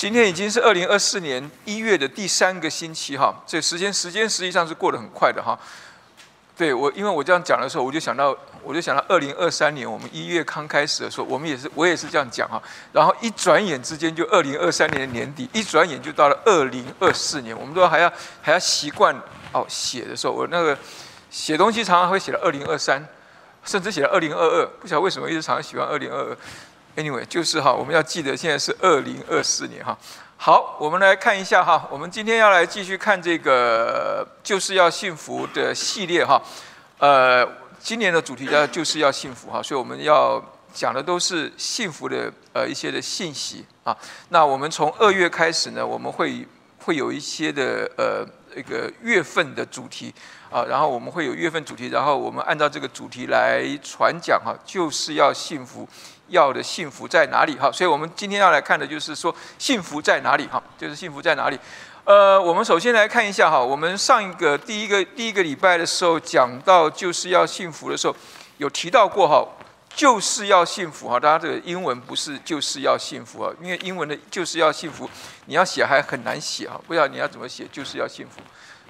今天已经是二零二四年一月的第三个星期哈，这时间时间实际上是过得很快的哈。对我，因为我这样讲的时候，我就想到，我就想到二零二三年我们一月刚开始的时候，我们也是我也是这样讲哈。然后一转眼之间就二零二三年的年底，一转眼就到了二零二四年，我们都还要还要习惯哦写的时候，我那个写东西常常会写到二零二三，甚至写到二零二二，不晓得为什么一直常常喜欢二零二二。Anyway，就是哈，我们要记得现在是二零二四年哈。好，我们来看一下哈，我们今天要来继续看这个就是要幸福的系列哈。呃，今年的主题叫就是要幸福哈，所以我们要讲的都是幸福的呃一些的信息啊。那我们从二月开始呢，我们会会有一些的呃一个月份的主题啊，然后我们会有月份主题，然后我们按照这个主题来传讲哈，就是要幸福。要的幸福在哪里？哈，所以我们今天要来看的就是说幸福在哪里？哈，就是幸福在哪里？呃，我们首先来看一下哈，我们上一个第一个第一个礼拜的时候讲到就是要幸福的时候，有提到过哈，就是要幸福哈。大家这个英文不是就是要幸福啊，因为英文的就是要幸福，你要写还很难写哈，不知道你要怎么写，就是要幸福。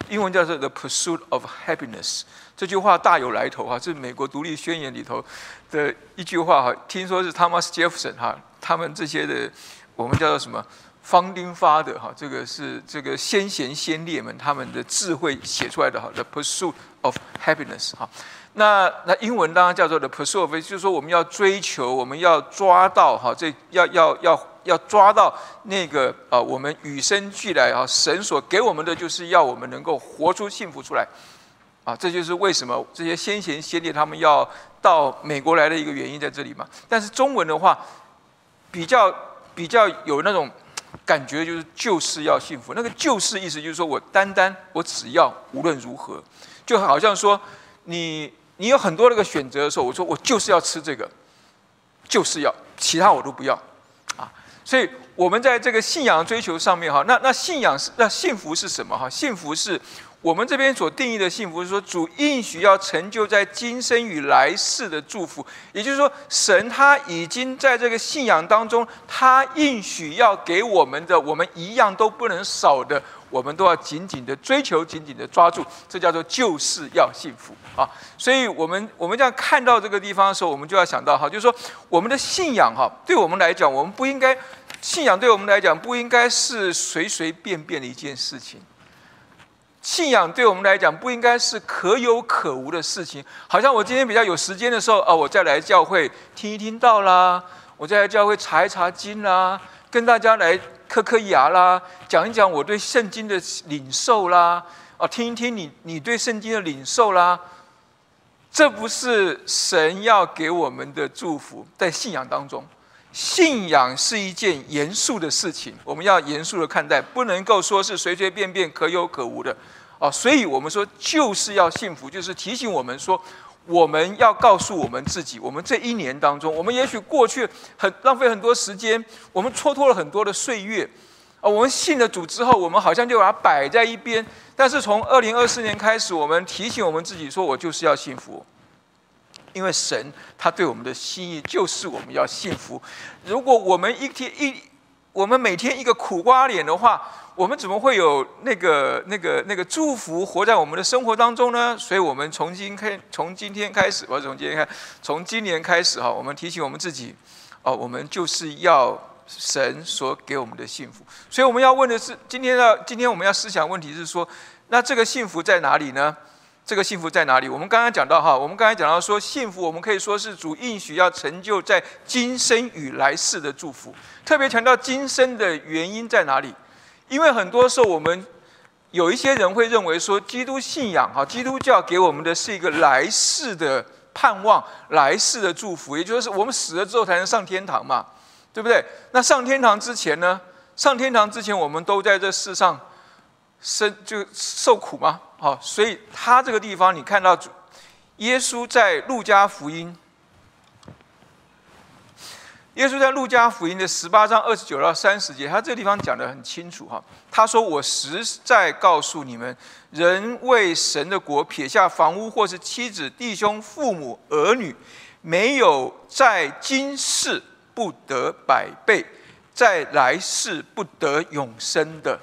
英文叫做 The Pursuit of Happiness，这句话大有来头哈，这是美国独立宣言里头的一句话哈。听说是 Thomas Jefferson 哈，他们这些的我们叫做什么 Founding Father 哈，这个是这个先贤先烈们他们的智慧写出来的哈。The Pursuit of Happiness 哈，那那英文当然叫做 The Pursuit of，就是说我们要追求，我们要抓到哈，这要要要。要抓到那个啊，我们与生俱来啊，神所给我们的，就是要我们能够活出幸福出来，啊，这就是为什么这些先贤先烈他们要到美国来的一个原因在这里嘛。但是中文的话，比较比较有那种感觉，就是就是要幸福。那个就是意思就是说我单单我只要无论如何，就好像说你你有很多那个选择的时候，我说我就是要吃这个，就是要其他我都不要。所以，我们在这个信仰追求上面，哈，那那信仰是那幸福是什么？哈，幸福是我们这边所定义的幸福，是说主应许要成就在今生与来世的祝福。也就是说，神他已经在这个信仰当中，他应许要给我们的，我们一样都不能少的，我们都要紧紧的追求，紧紧的抓住。这叫做就是要幸福啊！所以，我们我们这样看到这个地方的时候，我们就要想到哈，就是说我们的信仰哈，对我们来讲，我们不应该。信仰对我们来讲不应该是随随便便的一件事情。信仰对我们来讲不应该是可有可无的事情。好像我今天比较有时间的时候，啊，我再来教会听一听道啦，我再来教会查一查经啦，跟大家来磕磕牙啦，讲一讲我对圣经的领受啦，哦，听一听你你对圣经的领受啦。这不是神要给我们的祝福，在信仰当中。信仰是一件严肃的事情，我们要严肃的看待，不能够说是随随便便可有可无的哦。所以，我们说就是要幸福，就是提醒我们说，我们要告诉我们自己，我们这一年当中，我们也许过去很浪费很多时间，我们蹉跎了很多的岁月啊。我们信了主之后，我们好像就把它摆在一边。但是从二零二四年开始，我们提醒我们自己说，我就是要幸福。因为神他对我们的心意就是我们要幸福。如果我们一天一我们每天一个苦瓜脸的话，我们怎么会有那个那个那个祝福活在我们的生活当中呢？所以，我们从今开从今天开始，我从今天开从今年开始哈，我们提醒我们自己哦，我们就是要神所给我们的幸福。所以，我们要问的是，今天要今天我们要思想问题是说，那这个幸福在哪里呢？这个幸福在哪里？我们刚刚讲到哈，我们刚才讲到说，幸福我们可以说是主应许要成就在今生与来世的祝福。特别强调今生的原因在哪里？因为很多时候我们有一些人会认为说，基督信仰哈，基督教给我们的是一个来世的盼望，来世的祝福，也就是我们死了之后才能上天堂嘛，对不对？那上天堂之前呢？上天堂之前，我们都在这世上生就受苦吗？好，所以他这个地方，你看到耶稣在路加福音，耶稣在路加福音的十八章二十九到三十节，他这个地方讲得很清楚哈。他说：“我实在告诉你们，人为神的国撇下房屋或是妻子、弟兄、父母、儿女，没有在今世不得百倍，在来世不得永生的。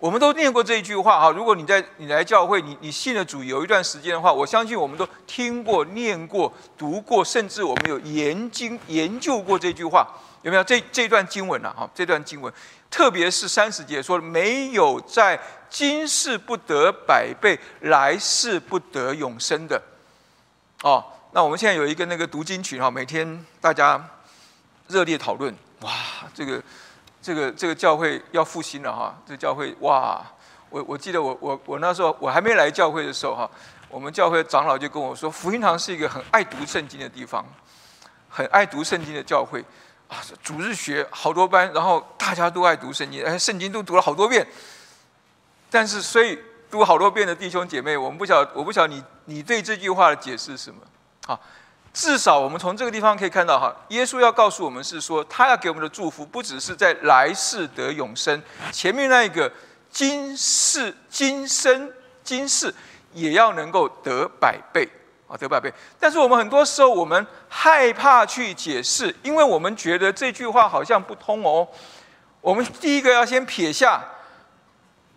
我们都念过这一句话哈。如果你在你来教会，你你信了主有一段时间的话，我相信我们都听过、念过、读过，甚至我们有研经研究过这句话，有没有？这这段经文啊，哈，这段经文，特别是三十节说没有在今世不得百倍，来世不得永生的。哦，那我们现在有一个那个读经群哈，每天大家热烈讨论，哇，这个。这个这个教会要复兴了哈！这教会哇，我我记得我我我那时候我还没来教会的时候哈，我们教会长老就跟我说，福音堂是一个很爱读圣经的地方，很爱读圣经的教会啊。主日学好多班，然后大家都爱读圣经，圣经都读了好多遍。但是，所以读好多遍的弟兄姐妹，我们不晓我不晓你你对这句话的解释是什么？好。至少我们从这个地方可以看到，哈，耶稣要告诉我们是说，他要给我们的祝福，不只是在来世得永生，前面那一个今世、今生、今世也要能够得百倍啊，得百倍。但是我们很多时候我们害怕去解释，因为我们觉得这句话好像不通哦。我们第一个要先撇下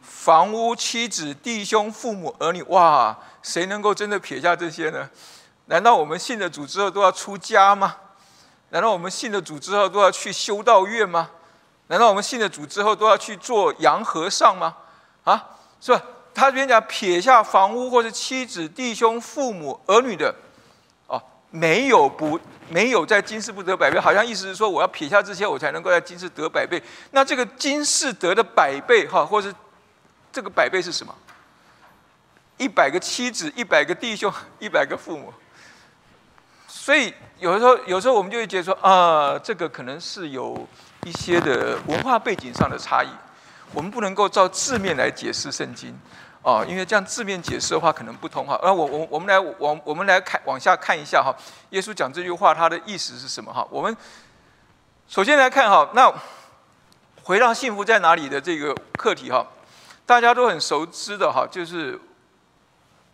房屋、妻子、弟兄、父母、儿女，哇，谁能够真的撇下这些呢？难道我们信了主之后都要出家吗？难道我们信了主之后都要去修道院吗？难道我们信了主之后都要去做洋和尚吗？啊，是吧？他这边讲撇下房屋或者妻子、弟兄、父母、儿女的，哦，没有不没有在今世不得百倍，好像意思是说我要撇下这些，我才能够在今世得百倍。那这个今世得的百倍，哈，或是这个百倍是什么？一百个妻子，一百个弟兄，一百个父母。所以有的时候，有时候我们就会觉得说，啊，这个可能是有一些的文化背景上的差异，我们不能够照字面来解释圣经，啊，因为这样字面解释的话可能不通哈。那我我我们来往我们来看往下看一下哈，耶稣讲这句话他的意思是什么哈？我们首先来看哈，那回到幸福在哪里的这个课题哈，大家都很熟知的哈，就是。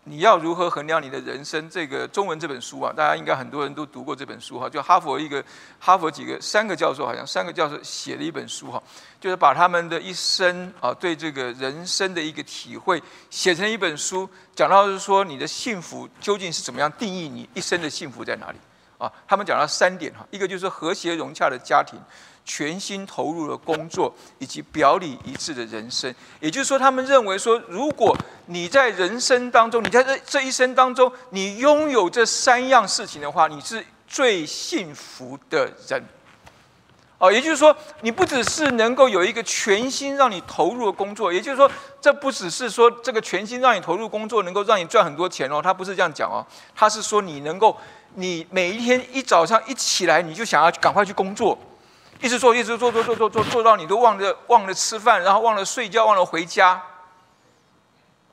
你要如何衡量你的人生？这个中文这本书啊，大家应该很多人都读过这本书哈。就哈佛一个哈佛几个三个教授，好像三个教授写了一本书哈，就是把他们的一生啊，对这个人生的一个体会写成一本书，讲到是说你的幸福究竟是怎么样定义你一生的幸福在哪里啊？他们讲到三点哈，一个就是和谐融洽的家庭。全心投入的工作，以及表里一致的人生，也就是说，他们认为说，如果你在人生当中，你在这这一生当中，你拥有这三样事情的话，你是最幸福的人。哦，也就是说，你不只是能够有一个全心让你投入的工作，也就是说，这不只是说这个全心让你投入工作能够让你赚很多钱哦，他不是这样讲哦，他是说你能够，你每一天一早上一起来，你就想要赶快去工作。一直做，一直做，做做做做做到你都忘了忘了吃饭，然后忘了睡觉，忘了回家。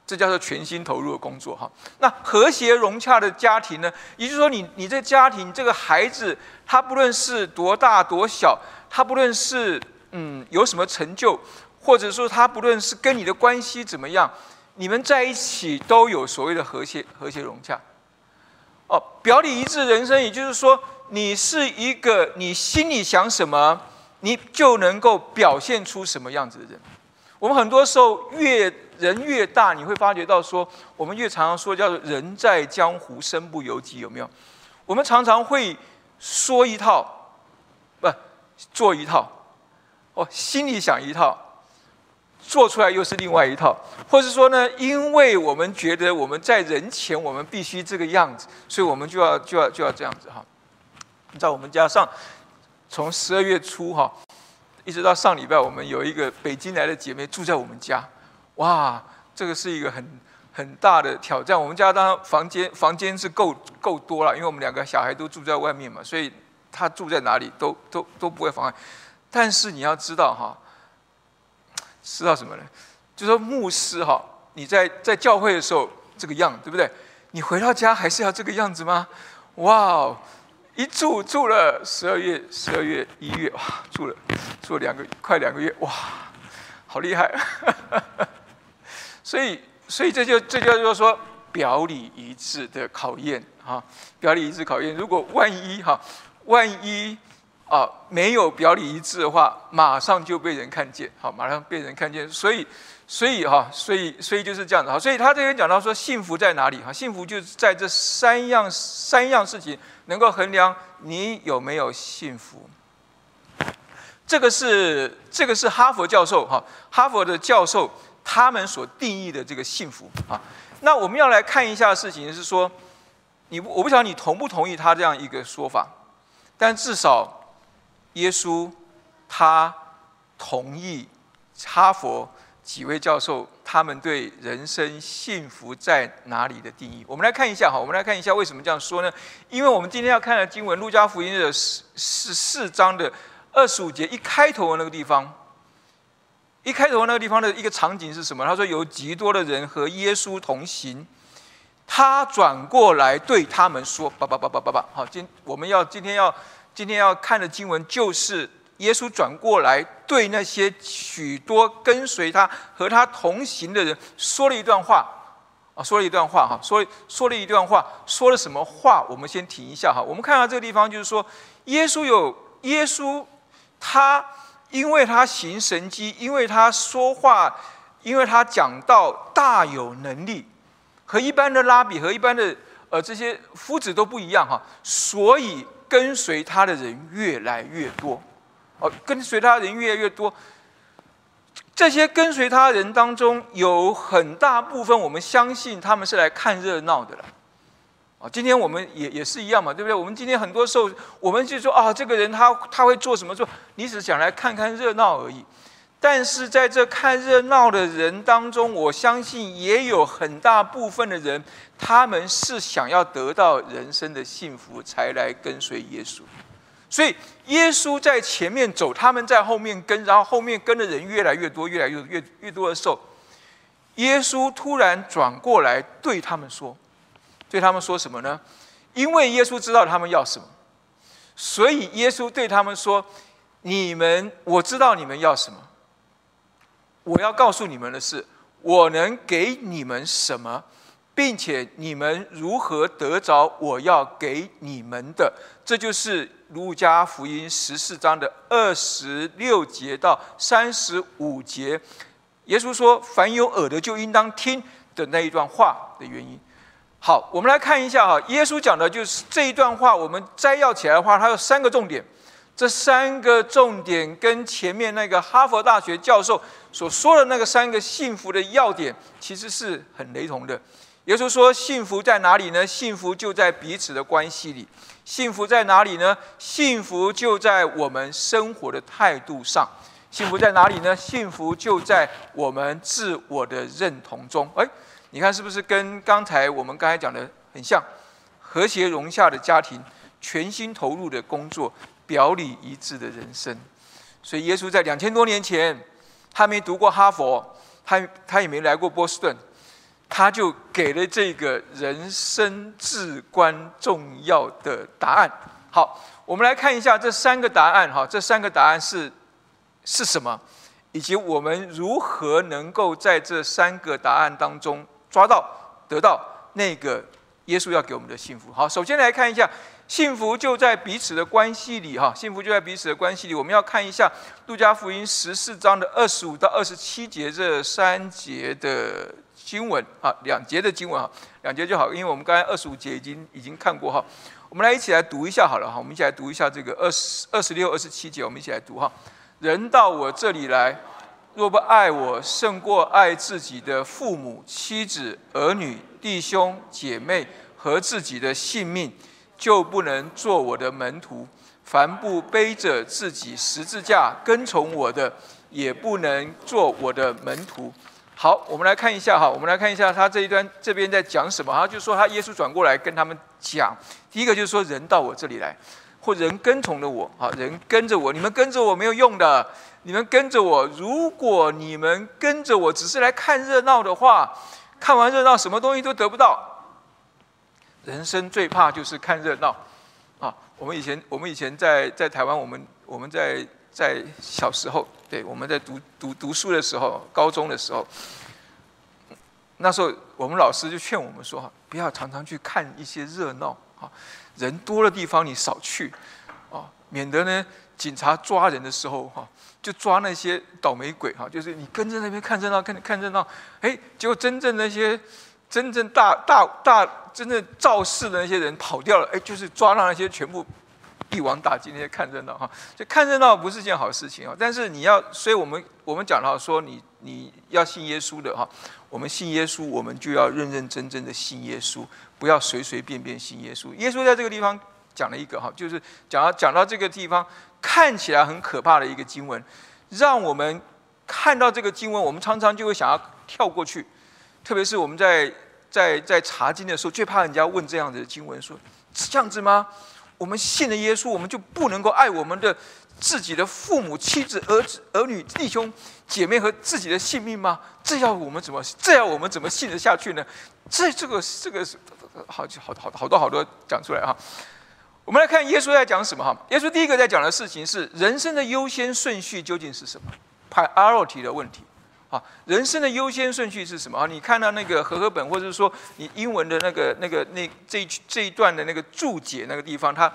这叫做全心投入的工作哈。那和谐融洽的家庭呢？也就是说，你你这家庭这个孩子，他不论是多大多小，他不论是嗯有什么成就，或者说他不论是跟你的关系怎么样，你们在一起都有所谓的和谐和谐融洽。哦，表里一致人生，也就是说。你是一个，你心里想什么，你就能够表现出什么样子的人。我们很多时候越人越大，你会发觉到说，我们越常常说叫做“人在江湖，身不由己”，有没有？我们常常会说一套，不做一套，哦，心里想一套，做出来又是另外一套，或者说呢，因为我们觉得我们在人前我们必须这个样子，所以我们就要就要就要这样子哈。在我们家上，从十二月初哈，一直到上礼拜，我们有一个北京来的姐妹住在我们家，哇，这个是一个很很大的挑战。我们家当然房间房间是够够多了，因为我们两个小孩都住在外面嘛，所以她住在哪里都都都不会妨碍。但是你要知道哈，知道什么呢？就说牧师哈，你在在教会的时候这个样，对不对？你回到家还是要这个样子吗？哇！一住住了十二月、十二月、一月，哇，住了住了两个快两个月，哇，好厉害！所以，所以这就这叫做说表里一致的考验啊，表里一致考验。如果万一哈，万一啊，没有表里一致的话，马上就被人看见，好，马上被人看见。所以，所以哈，所以，所以就是这样子哈。所以他这边讲到说，幸福在哪里？哈，幸福就是在这三样三样事情能够衡量你有没有幸福。这个是这个是哈佛教授哈，哈佛的教授他们所定义的这个幸福啊。那我们要来看一下事情是说，你我不晓得你同不同意他这样一个说法，但至少。耶稣他同意哈佛几位教授他们对人生幸福在哪里的定义。我们来看一下哈，我们来看一下为什么这样说呢？因为我们今天要看的经文《路加福音》的四四四章的二十五节一开头的那个地方，一开头那个地方的一个场景是什么？他说有极多的人和耶稣同行，他转过来对他们说：“叭叭叭叭叭叭。”好，今我们要今天要。今天要看的经文就是耶稣转过来对那些许多跟随他和他同行的人说了一段话啊，说了一段话哈，说说了一段话，说了什么话？我们先停一下哈。我们看到这个地方就是说，耶稣有耶稣，他因为他行神迹，因为他说话，因为他讲道大有能力，和一般的拉比和一般的呃这些夫子都不一样哈，所以。跟随他的人越来越多，哦，跟随他人越来越多。这些跟随他人当中，有很大部分我们相信他们是来看热闹的了。啊，今天我们也也是一样嘛，对不对？我们今天很多时候，我们就说啊，这个人他他会做什么？做你只想来看看热闹而已。但是在这看热闹的人当中，我相信也有很大部分的人，他们是想要得到人生的幸福，才来跟随耶稣。所以耶稣在前面走，他们在后面跟，然后后面跟的人越来越多，越来越越越多的时候，耶稣突然转过来对他们说：“对他们说什么呢？因为耶稣知道他们要什么，所以耶稣对他们说：‘你们，我知道你们要什么。’”我要告诉你们的是，我能给你们什么，并且你们如何得着我要给你们的。这就是路加福音十四章的二十六节到三十五节，耶稣说：“凡有耳的就应当听”的那一段话的原因。好，我们来看一下哈，耶稣讲的就是这一段话。我们摘要起来的话，它有三个重点。这三个重点跟前面那个哈佛大学教授所说的那个三个幸福的要点，其实是很雷同的。耶稣说：“幸福在哪里呢？幸福就在彼此的关系里。幸福在哪里呢？幸福就在我们生活的态度上。幸福在哪里呢？幸福就在我们自我的认同中。哎，你看是不是跟刚才我们刚才讲的很像？和谐融洽的家庭，全心投入的工作。”表里一致的人生，所以耶稣在两千多年前，他没读过哈佛，他他也没来过波士顿，他就给了这个人生至关重要的答案。好，我们来看一下这三个答案。哈，这三个答案是是什么，以及我们如何能够在这三个答案当中抓到、得到那个耶稣要给我们的幸福。好，首先来看一下。幸福就在彼此的关系里，哈！幸福就在彼此的关系里。我们要看一下《路加福音》十四章的二十五到二十七节这三节的经文，啊，两节的经文，哈，两节就好，因为我们刚才二十五节已经已经看过，哈。我们来一起来读一下好了，哈，我们一起来读一下这个二十二十六、二十七节，我们一起来读，哈。人到我这里来，若不爱我胜过爱自己的父母、妻子、儿女、弟兄、姐妹和自己的性命。就不能做我的门徒。凡不背着自己十字架跟从我的，也不能做我的门徒。好，我们来看一下哈，我们来看一下他这一段这边在讲什么哈，就说他耶稣转过来跟他们讲，第一个就是说人到我这里来，或人跟从了我，好人跟着我，你们跟着我没有用的，你们跟着我，如果你们跟着我只是来看热闹的话，看完热闹什么东西都得不到。人生最怕就是看热闹，啊！我们以前，我们以前在在台湾，我们我们在在小时候，对，我们在读读读书的时候，高中的时候，那时候我们老师就劝我们说：不要常常去看一些热闹，啊，人多的地方你少去，啊，免得呢警察抓人的时候哈，就抓那些倒霉鬼哈，就是你跟着那边看热闹，看看热闹，哎，结果真正那些真正大大大真正肇事的那些人跑掉了，哎，就是抓到那些全部一网打尽那些看热闹哈，就看热闹不是件好事情啊。但是你要，所以我们我们讲到说，你你要信耶稣的哈，我们信耶稣，我们就要认认真真的信耶稣，不要随随便便信耶稣。耶稣在这个地方。讲了一个哈，就是讲到讲到这个地方看起来很可怕的一个经文，让我们看到这个经文，我们常常就会想要跳过去。特别是我们在在在查经的时候，最怕人家问这样子的经文，说这样子吗？我们信了耶稣，我们就不能够爱我们的自己的父母、妻子、儿子、儿女、弟兄、姐妹和自己的性命吗？这要我们怎么？这要我们怎么信得下去呢？这这个这个是好好好好多好多讲出来哈。我们来看耶稣在讲什么哈？耶稣第一个在讲的事情是人生的优先顺序究竟是什么？priority 的问题啊，人生的优先顺序是什么啊？你看到那个和合本，或者是说你英文的那个那个那这一这一段的那个注解那个地方，它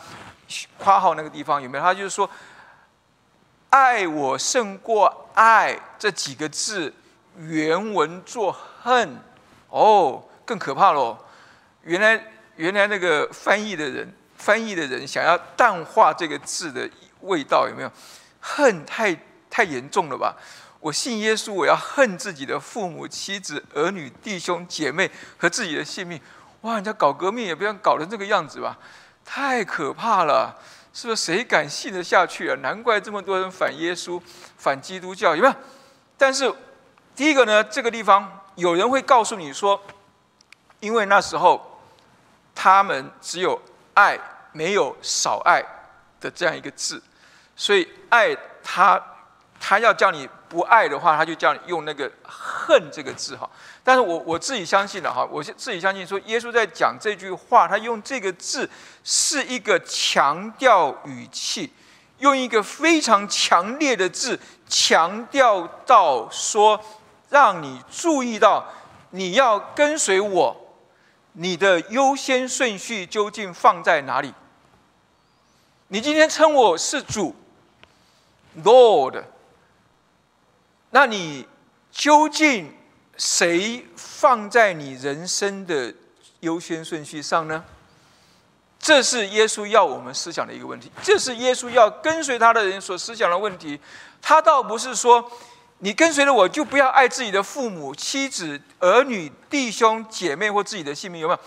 括号那个地方有没有？他就是说，爱我胜过爱这几个字原文作恨哦，更可怕喽！原来原来那个翻译的人。翻译的人想要淡化这个字的味道，有没有？恨太太严重了吧？我信耶稣，我要恨自己的父母、妻子、儿女、弟兄、姐妹和自己的性命。哇，人家搞革命也不要搞成这个样子吧？太可怕了，是不是？谁敢信得下去啊？难怪这么多人反耶稣、反基督教，有没有？但是第一个呢，这个地方有人会告诉你说，因为那时候他们只有爱。没有少爱的这样一个字，所以爱他，他要叫你不爱的话，他就叫你用那个恨这个字哈。但是我我自己相信了哈，我自己相信说，耶稣在讲这句话，他用这个字是一个强调语气，用一个非常强烈的字强调到说，让你注意到你要跟随我，你的优先顺序究竟放在哪里？你今天称我是主，Lord，那你究竟谁放在你人生的优先顺序上呢？这是耶稣要我们思想的一个问题，这是耶稣要跟随他的人所思想的问题。他倒不是说你跟随了我就不要爱自己的父母、妻子、儿女、弟兄、姐妹或自己的性命，有没有？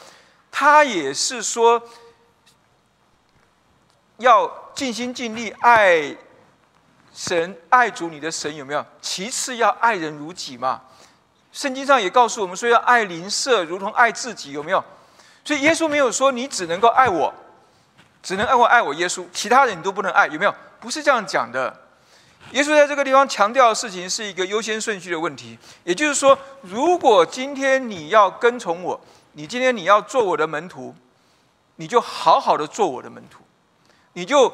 他也是说。要尽心尽力爱神、爱主你的神有没有？其次要爱人如己嘛。圣经上也告诉我们说要爱邻舍如同爱自己，有没有？所以耶稣没有说你只能够爱我，只能爱我爱我耶稣，其他人你都不能爱，有没有？不是这样讲的。耶稣在这个地方强调的事情是一个优先顺序的问题，也就是说，如果今天你要跟从我，你今天你要做我的门徒，你就好好的做我的门徒。你就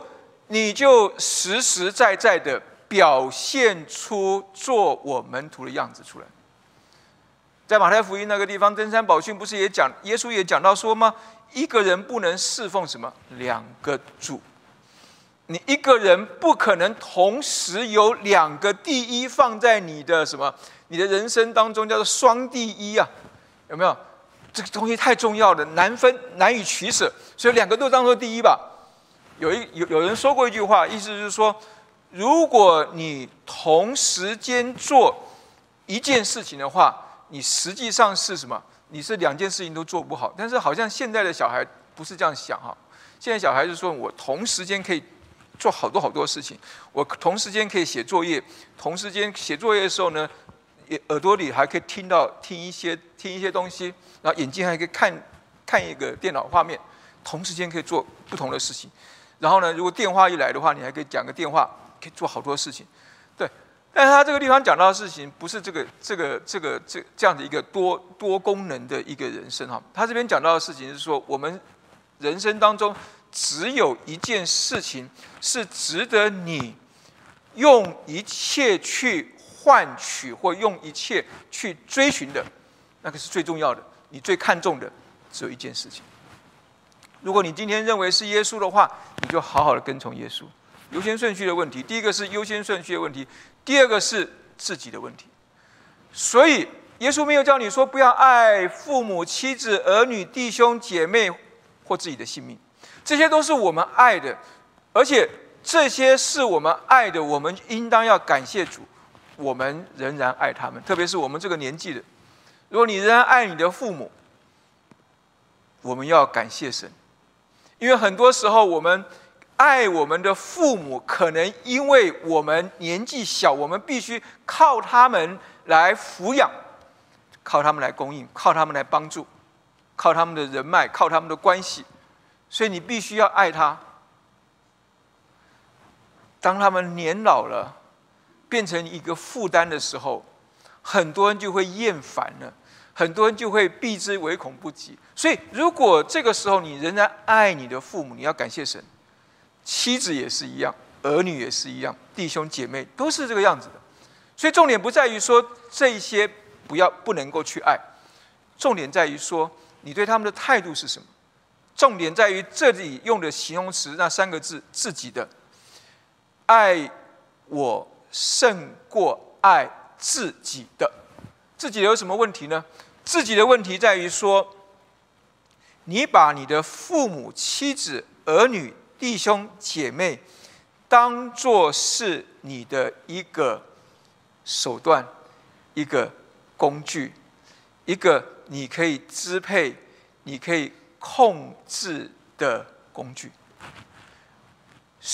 你就实实在在的表现出做我门徒的样子出来。在马太福音那个地方，登山宝训不是也讲，耶稣也讲到说吗？一个人不能侍奉什么两个主，你一个人不可能同时有两个第一放在你的什么你的人生当中，叫做双第一啊，有没有？这个东西太重要了，难分难以取舍，所以两个都当做第一吧。有一有有人说过一句话，意思是说，如果你同时间做一件事情的话，你实际上是什么？你是两件事情都做不好。但是好像现在的小孩不是这样想哈。现在小孩子说我同时间可以做好多好多事情，我同时间可以写作业，同时间写作业的时候呢，也耳朵里还可以听到听一些听一些东西，然后眼睛还可以看看一个电脑画面，同时间可以做不同的事情。然后呢，如果电话一来的话，你还可以讲个电话，可以做好多事情，对。但是他这个地方讲到的事情，不是这个、这个、这个、这这样的一个多多功能的一个人生哈。他这边讲到的事情是说，我们人生当中只有一件事情是值得你用一切去换取或用一切去追寻的，那个是最重要的，你最看重的只有一件事情。如果你今天认为是耶稣的话，你就好好的跟从耶稣。优先顺序的问题。第一个是优先顺序的问题，第二个是自己的问题。所以，耶稣没有叫你说不要爱父母、妻子、儿女、弟兄、姐妹或自己的性命，这些都是我们爱的，而且这些是我们爱的，我们应当要感谢主，我们仍然爱他们，特别是我们这个年纪的。如果你仍然爱你的父母，我们要感谢神，因为很多时候我们爱我们的父母，可能因为我们年纪小，我们必须靠他们来抚养，靠他们来供应，靠他们来帮助，靠他们的人脉，靠他们的关系，所以你必须要爱他。当他们年老了，变成一个负担的时候，很多人就会厌烦了。很多人就会避之唯恐不及，所以如果这个时候你仍然爱你的父母，你要感谢神。妻子也是一样，儿女也是一样，弟兄姐妹都是这个样子的。所以重点不在于说这一些不要不能够去爱，重点在于说你对他们的态度是什么。重点在于这里用的形容词那三个字：自己的爱我胜过爱自己的。自己有什么问题呢？自己的问题在于说，你把你的父母、妻子、儿女、弟兄、姐妹，当做是你的一个手段、一个工具、一个你可以支配、你可以控制的工具。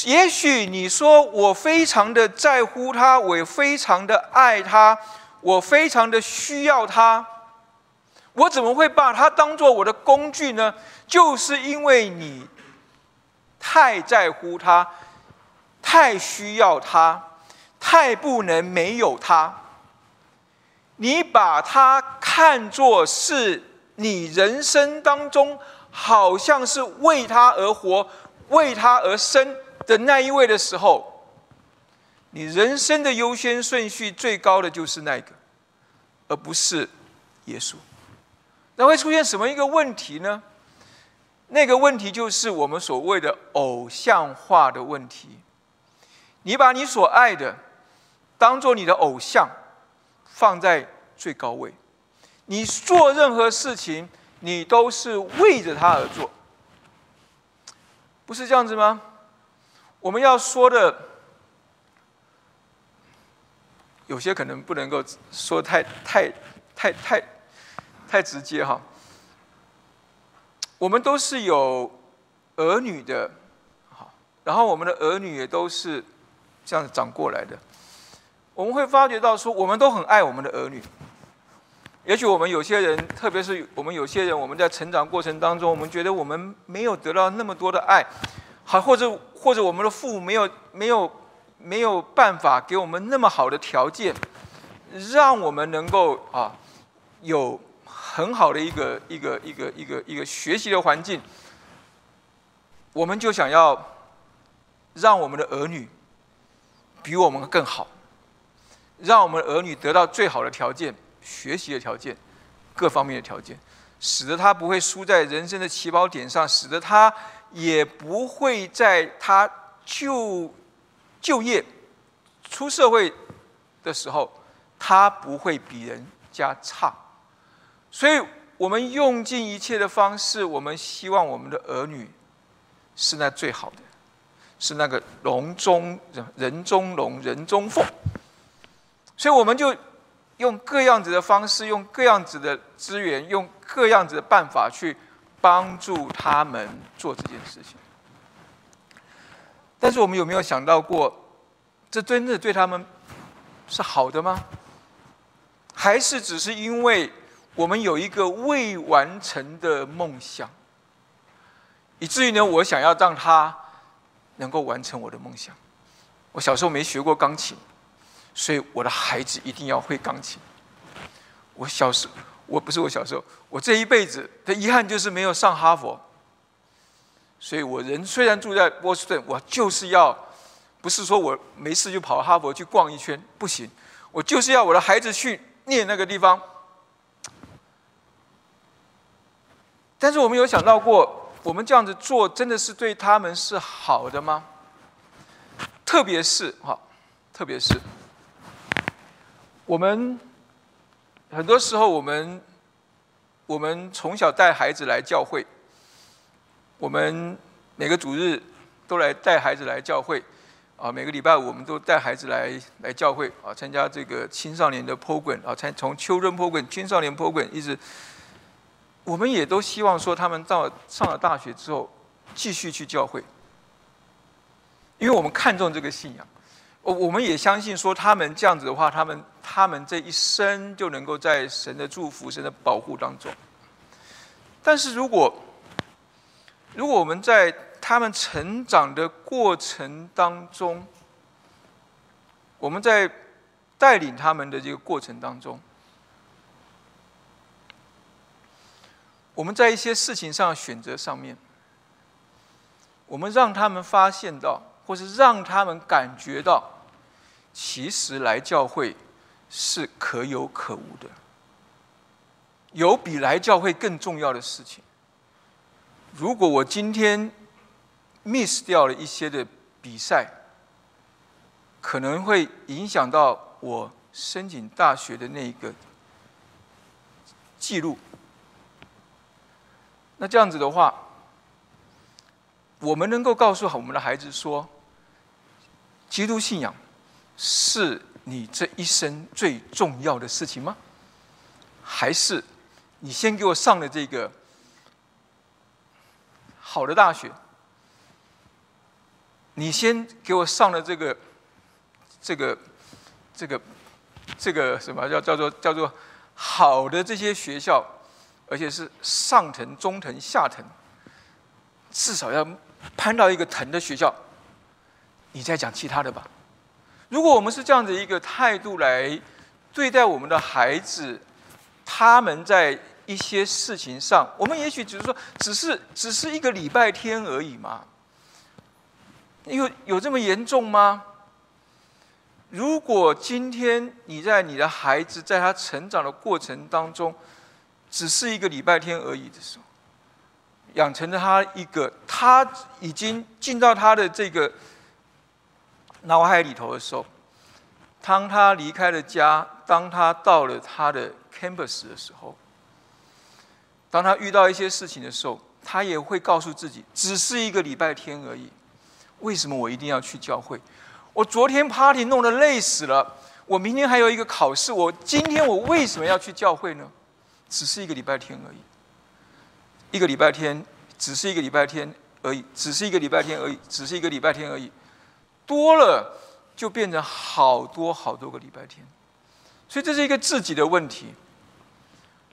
也许你说我非常的在乎他，我非常的爱他，我非常的需要他。我怎么会把它当做我的工具呢？就是因为你太在乎他，太需要他，太不能没有他。你把它看作是你人生当中好像是为他而活、为他而生的那一位的时候，你人生的优先顺序最高的就是那个，而不是耶稣。那会出现什么一个问题呢？那个问题就是我们所谓的偶像化的问题。你把你所爱的当做你的偶像，放在最高位，你做任何事情，你都是为着他而做，不是这样子吗？我们要说的有些可能不能够说太太太太。太直接哈，我们都是有儿女的，好，然后我们的儿女也都是这样长过来的。我们会发觉到说，我们都很爱我们的儿女。也许我们有些人，特别是我们有些人，我们在成长过程当中，我们觉得我们没有得到那么多的爱，好，或者或者我们的父母没有没有没有办法给我们那么好的条件，让我们能够啊有。很好的一个一个一个一个一个学习的环境，我们就想要让我们的儿女比我们更好，让我们的儿女得到最好的条件，学习的条件，各方面的条件，使得他不会输在人生的起跑点上，使得他也不会在他就就业出社会的时候，他不会比人家差。所以我们用尽一切的方式，我们希望我们的儿女是那最好的，是那个龙中人人中龙，人中凤。所以我们就用各样子的方式，用各样子的资源，用各样子的办法去帮助他们做这件事情。但是我们有没有想到过，这真的对他们是好的吗？还是只是因为？我们有一个未完成的梦想，以至于呢，我想要让他能够完成我的梦想。我小时候没学过钢琴，所以我的孩子一定要会钢琴。我小时，我不是我小时候，我这一辈子的遗憾就是没有上哈佛。所以我人虽然住在波士顿，我就是要，不是说我没事就跑哈佛去逛一圈，不行，我就是要我的孩子去念那个地方。但是我们有想到过，我们这样子做真的是对他们是好的吗？特别是哈，特别是我们很多时候，我们我们从小带孩子来教会，我们每个主日都来带孩子来教会。啊，每个礼拜我们都带孩子来来教会啊，参加这个青少年的 program 啊，参从 children program 青少年 program 一直，我们也都希望说他们到上了大学之后继续去教会，因为我们看重这个信仰，我我们也相信说他们这样子的话，他们他们这一生就能够在神的祝福、神的保护当中。但是如果如果我们在他们成长的过程当中，我们在带领他们的这个过程当中，我们在一些事情上选择上面，我们让他们发现到，或是让他们感觉到，其实来教会是可有可无的，有比来教会更重要的事情。如果我今天，miss 掉了一些的比赛，可能会影响到我申请大学的那一个记录。那这样子的话，我们能够告诉好我们的孩子说，基督信仰是你这一生最重要的事情吗？还是你先给我上了这个好的大学？你先给我上了这个，这个，这个，这个什么叫叫做叫做好的这些学校，而且是上腾、中腾、下腾，至少要攀到一个腾的学校，你再讲其他的吧。如果我们是这样的一个态度来对待我们的孩子，他们在一些事情上，我们也许只是说，只是只是一个礼拜天而已嘛。有有这么严重吗？如果今天你在你的孩子在他成长的过程当中，只是一个礼拜天而已的时候，养成了他一个他已经进到他的这个脑海里头的时候，当他离开了家，当他到了他的 campus 的时候，当他遇到一些事情的时候，他也会告诉自己，只是一个礼拜天而已。为什么我一定要去教会？我昨天 party 弄得累死了，我明天还有一个考试，我今天我为什么要去教会呢？只是一个礼拜天而已，一个礼拜天，只是一个礼拜天而已，只是一个礼拜天而已，只是一个礼拜天而已，多了就变成好多好多个礼拜天，所以这是一个自己的问题，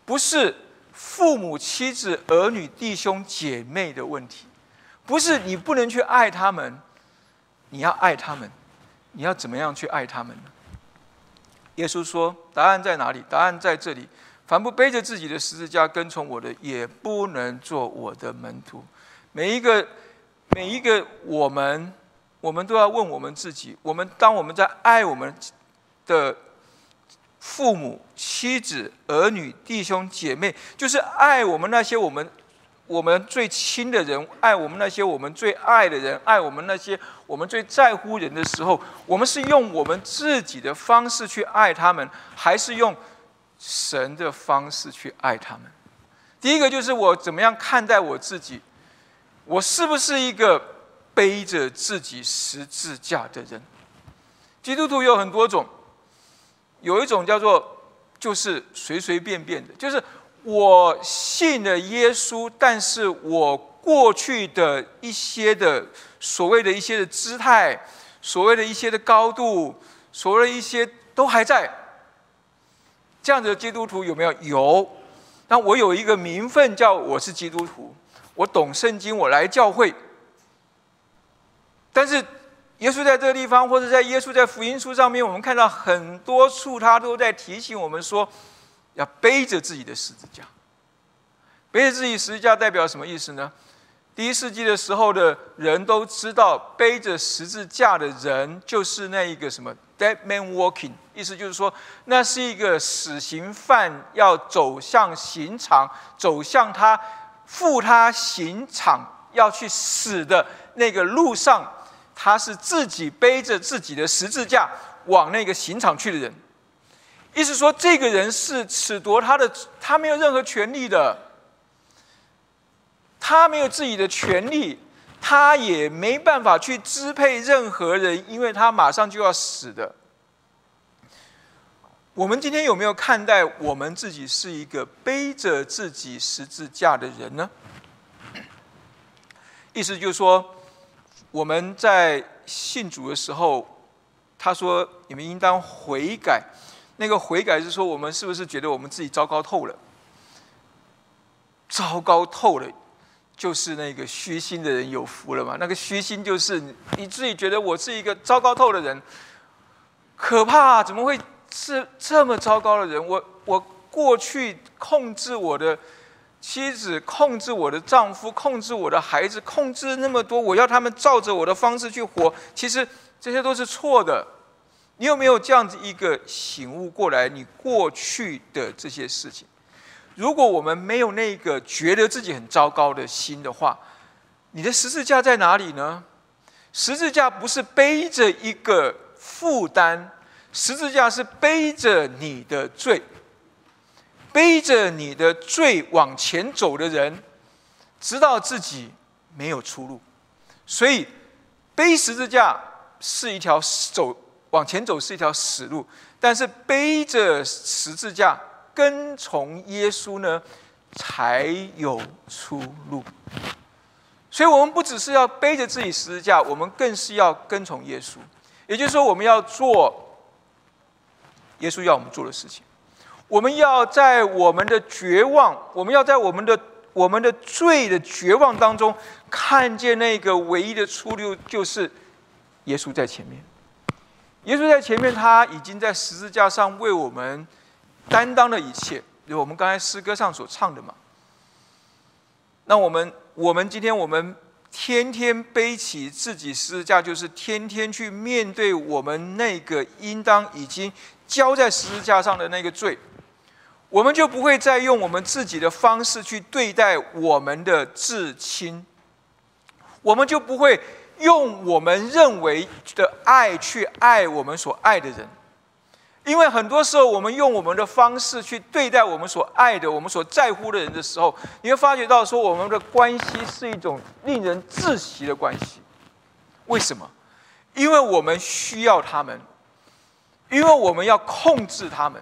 不是父母、妻子、儿女、弟兄、姐妹的问题。不是你不能去爱他们，你要爱他们，你要怎么样去爱他们呢？耶稣说：“答案在哪里？答案在这里。凡不背着自己的十字架跟从我的，也不能做我的门徒。”每一个每一个我们，我们都要问我们自己：我们当我们在爱我们的父母、妻子、儿女、弟兄、姐妹，就是爱我们那些我们。我们最亲的人，爱我们那些我们最爱的人，爱我们那些我们最在乎人的时候，我们是用我们自己的方式去爱他们，还是用神的方式去爱他们？第一个就是我怎么样看待我自己，我是不是一个背着自己十字架的人？基督徒有很多种，有一种叫做就是随随便便的，就是。我信了耶稣，但是我过去的一些的所谓的一些的姿态，所谓的一些的高度，所谓的一些都还在。这样的基督徒有没有？有。那我有一个名分，叫我是基督徒，我懂圣经，我来教会。但是耶稣在这个地方，或者在耶稣在福音书上面，我们看到很多处，他都在提醒我们说。要背着自己的十字架，背着自己十字架代表什么意思呢？第一世纪的时候的人都知道，背着十字架的人就是那一个什么 dead man walking，意思就是说，那是一个死刑犯要走向刑场，走向他赴他刑场要去死的那个路上，他是自己背着自己的十字架往那个刑场去的人。意思说，这个人是褫夺他的，他没有任何权利的，他没有自己的权利，他也没办法去支配任何人，因为他马上就要死的。我们今天有没有看待我们自己是一个背着自己十字架的人呢？意思就是说，我们在信主的时候，他说你们应当悔改。那个悔改是说，我们是不是觉得我们自己糟糕透了？糟糕透了，就是那个虚心的人有福了嘛？那个虚心就是你自己觉得我是一个糟糕透的人，可怕！怎么会是这么糟糕的人？我我过去控制我的妻子，控制我的丈夫，控制我的孩子，控制那么多，我要他们照着我的方式去活，其实这些都是错的。你有没有这样子一个醒悟过来？你过去的这些事情，如果我们没有那个觉得自己很糟糕的心的话，你的十字架在哪里呢？十字架不是背着一个负担，十字架是背着你的罪，背着你的罪往前走的人，知道自己没有出路，所以背十字架是一条走。往前走是一条死路，但是背着十字架跟从耶稣呢，才有出路。所以，我们不只是要背着自己十字架，我们更是要跟从耶稣。也就是说，我们要做耶稣要我们做的事情。我们要在我们的绝望，我们要在我们的我们的罪的绝望当中，看见那个唯一的出路，就是耶稣在前面。耶稣在前面，他已经在十字架上为我们担当了一切，就我们刚才诗歌上所唱的嘛。那我们，我们今天我们天天背起自己十字架，就是天天去面对我们那个应当已经交在十字架上的那个罪，我们就不会再用我们自己的方式去对待我们的至亲，我们就不会。用我们认为的爱去爱我们所爱的人，因为很多时候我们用我们的方式去对待我们所爱的、我们所在乎的人的时候，你会发觉到说我们的关系是一种令人窒息的关系。为什么？因为我们需要他们，因为我们要控制他们，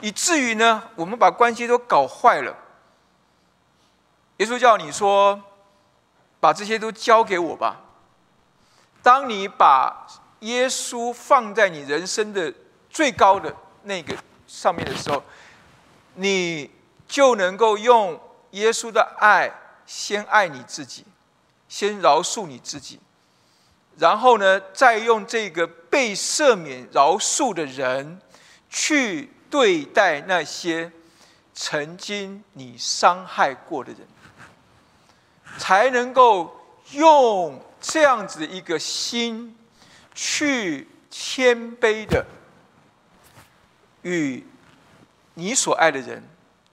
以至于呢，我们把关系都搞坏了。耶稣叫你说，把这些都交给我吧。当你把耶稣放在你人生的最高的那个上面的时候，你就能够用耶稣的爱先爱你自己，先饶恕你自己，然后呢，再用这个被赦免饶恕的人去对待那些曾经你伤害过的人，才能够用。这样子一个心，去谦卑的与你所爱的人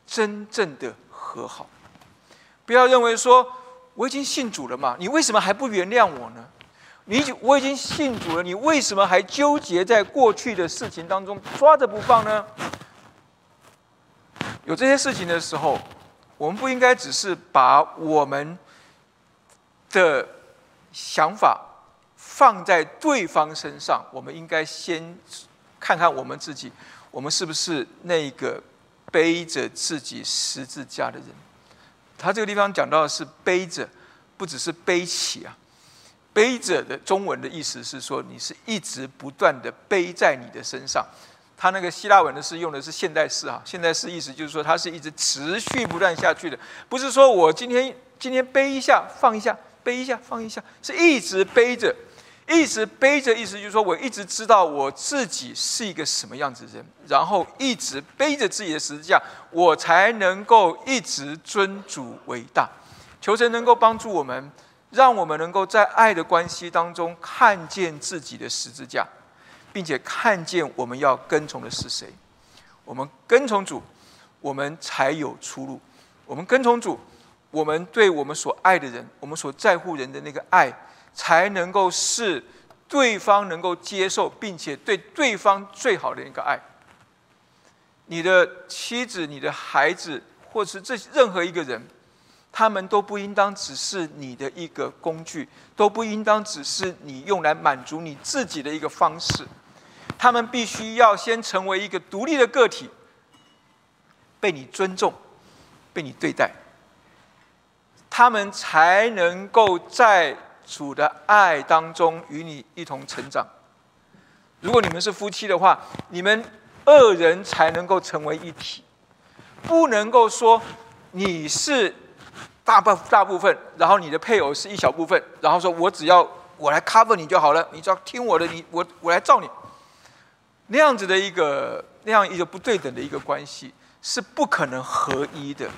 真正的和好，不要认为说我已经信主了嘛，你为什么还不原谅我呢？你我已经信主了，你为什么还纠结在过去的事情当中抓着不放呢？有这些事情的时候，我们不应该只是把我们的。想法放在对方身上，我们应该先看看我们自己，我们是不是那个背着自己十字架的人？他这个地方讲到的是背着，不只是背起啊。背着的中文的意思是说，你是一直不断的背在你的身上。他那个希腊文的是用的是现代式啊，现代式意思就是说，它是一直持续不断下去的，不是说我今天今天背一下放一下。背一下，放一下，是一直背着，一直背着。意思就是说，我一直知道我自己是一个什么样子的人，然后一直背着自己的十字架，我才能够一直尊主为大。求神能够帮助我们，让我们能够在爱的关系当中看见自己的十字架，并且看见我们要跟从的是谁。我们跟从主，我们才有出路。我们跟从主。我们对我们所爱的人，我们所在乎人的那个爱，才能够是对方能够接受，并且对对方最好的一个爱。你的妻子、你的孩子，或是这任何一个人，他们都不应当只是你的一个工具，都不应当只是你用来满足你自己的一个方式。他们必须要先成为一个独立的个体，被你尊重，被你对待，他们才能够在主的爱当中与你一同成长。如果你们是夫妻的话，你们。二人才能够成为一体，不能够说你是大部大部分，然后你的配偶是一小部分，然后说我只要我来 cover 你就好了，你只要听我的，你我我来照你。那样子的一个那样一个不对等的一个关系是不可能合一的。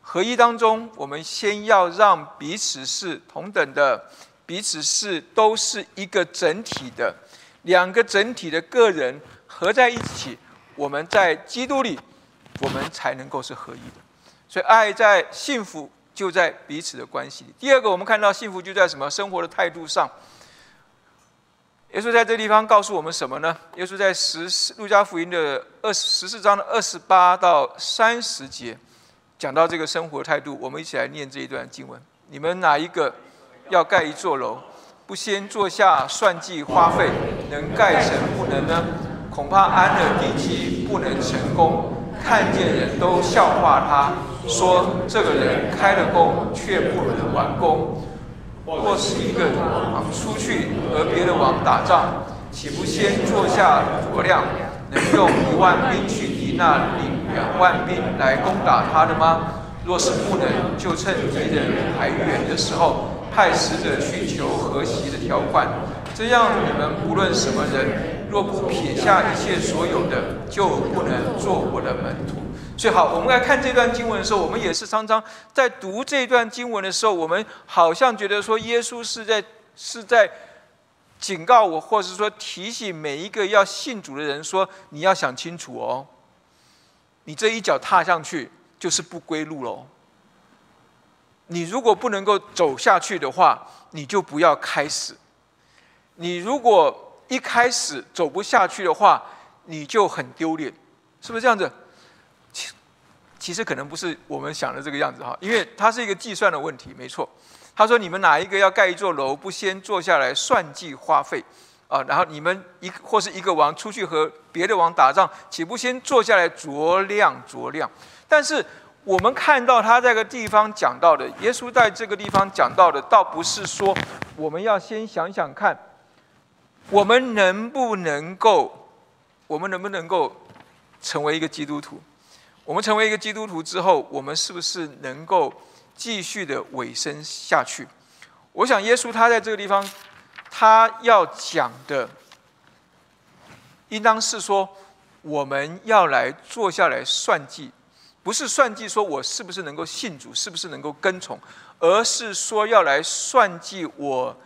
合一当中，我们先要让彼此是同等的，彼此是都是一个整体的，两个整体的个人合在一起。我们在基督里，我们才能够是合一的。所以，爱在幸福就在彼此的关系里。第二个，我们看到幸福就在什么生活的态度上。耶稣在这地方告诉我们什么呢？耶稣在十四路加福音的二十十四章的二十八到三十节，讲到这个生活态度。我们一起来念这一段经文：你们哪一个要盖一座楼，不先坐下算计花费，能盖成不能呢？恐怕安了地基不能成功，看见人都笑话他，说这个人开了工却不能完工。或是一个王出去和别的王打仗，岂不先坐下酌量，能用一万兵去敌那领两万兵来攻打他的吗？若是不能，就趁敌人还远的时候，派使者去求和谐的条款。这样，你们不论什么人，若不撇下一切所有的，就不能做我的门徒。所以，好，我们来看这段经文的时候，我们也是常常在读这段经文的时候，我们好像觉得说，耶稣是在是在警告我，或是说提醒每一个要信主的人说，你要想清楚哦，你这一脚踏上去就是不归路喽。你如果不能够走下去的话，你就不要开始。你如果一开始走不下去的话，你就很丢脸，是不是这样子？其其实可能不是我们想的这个样子哈，因为它是一个计算的问题，没错。他说：“你们哪一个要盖一座楼，不先坐下来算计花费啊？然后你们一或是一个王出去和别的王打仗，岂不先坐下来酌量酌量？但是我们看到他这个地方讲到的，耶稣在这个地方讲到的，倒不是说我们要先想想看。”我们能不能够？我们能不能够成为一个基督徒？我们成为一个基督徒之后，我们是不是能够继续的委身下去？我想，耶稣他在这个地方，他要讲的，应当是说，我们要来坐下来算计，不是算计说我是不是能够信主，是不是能够跟从，而是说要来算计我。